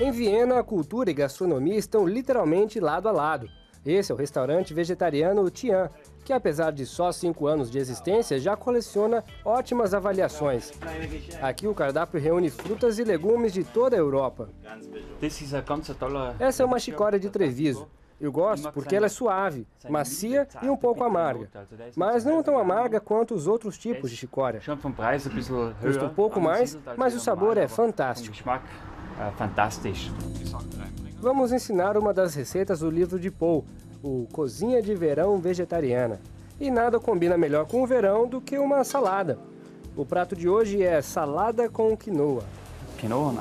Em Viena, a cultura e gastronomia estão literalmente lado a lado. Esse é o restaurante vegetariano Tian, que apesar de só cinco anos de existência, já coleciona ótimas avaliações. Aqui o cardápio reúne frutas e legumes de toda a Europa. Essa é uma chicória de Treviso. Eu gosto porque ela é suave, macia e um pouco amarga, mas não tão amarga quanto os outros tipos de chicória. Custa um pouco mais, mas o sabor é fantástico. Vamos ensinar uma das receitas do livro de Paul, o Cozinha de Verão Vegetariana. E nada combina melhor com o verão do que uma salada. O prato de hoje é salada com quinoa. Quinoa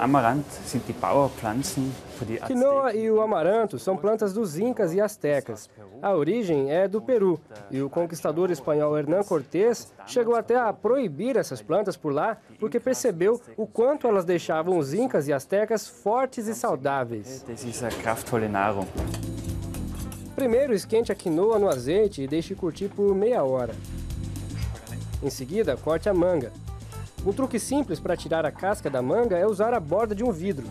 sind die Bauerpflanzen die Quinoa e o amaranto são plantas dos incas e astecas. A origem é do Peru e o conquistador espanhol Hernán Cortés chegou até a proibir essas plantas por lá porque percebeu o quanto elas deixavam os incas e astecas fortes e saudáveis. Nahrung. Primeiro esquente a quinoa no azeite e deixe curtir por meia hora. Em seguida, corte a manga. Um truque simples para tirar a casca da manga é usar a borda de um vidro.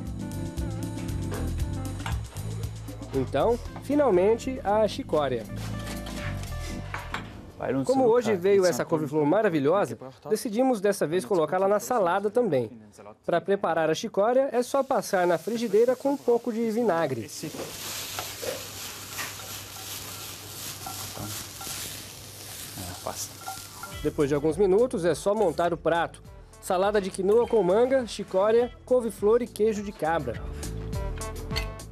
Então, finalmente, a chicória. Como hoje veio essa couve-flor maravilhosa, decidimos dessa vez colocá-la na salada também. Para preparar a chicória, é só passar na frigideira com um pouco de vinagre. Depois de alguns minutos, é só montar o prato. Salada de quinoa com manga, chicória, couve-flor e queijo de cabra.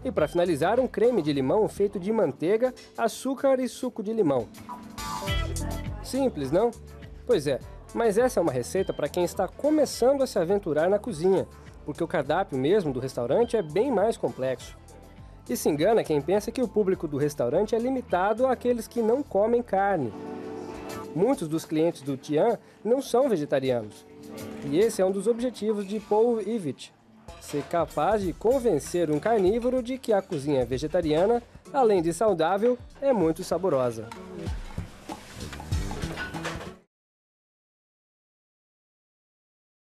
E para finalizar, um creme de limão feito de manteiga, açúcar e suco de limão. Simples, não? Pois é, mas essa é uma receita para quem está começando a se aventurar na cozinha, porque o cardápio mesmo do restaurante é bem mais complexo. E se engana quem pensa que o público do restaurante é limitado àqueles que não comem carne. Muitos dos clientes do Tian não são vegetarianos. E esse é um dos objetivos de Paul Ivitt, ser capaz de convencer um carnívoro de que a cozinha vegetariana, além de saudável, é muito saborosa.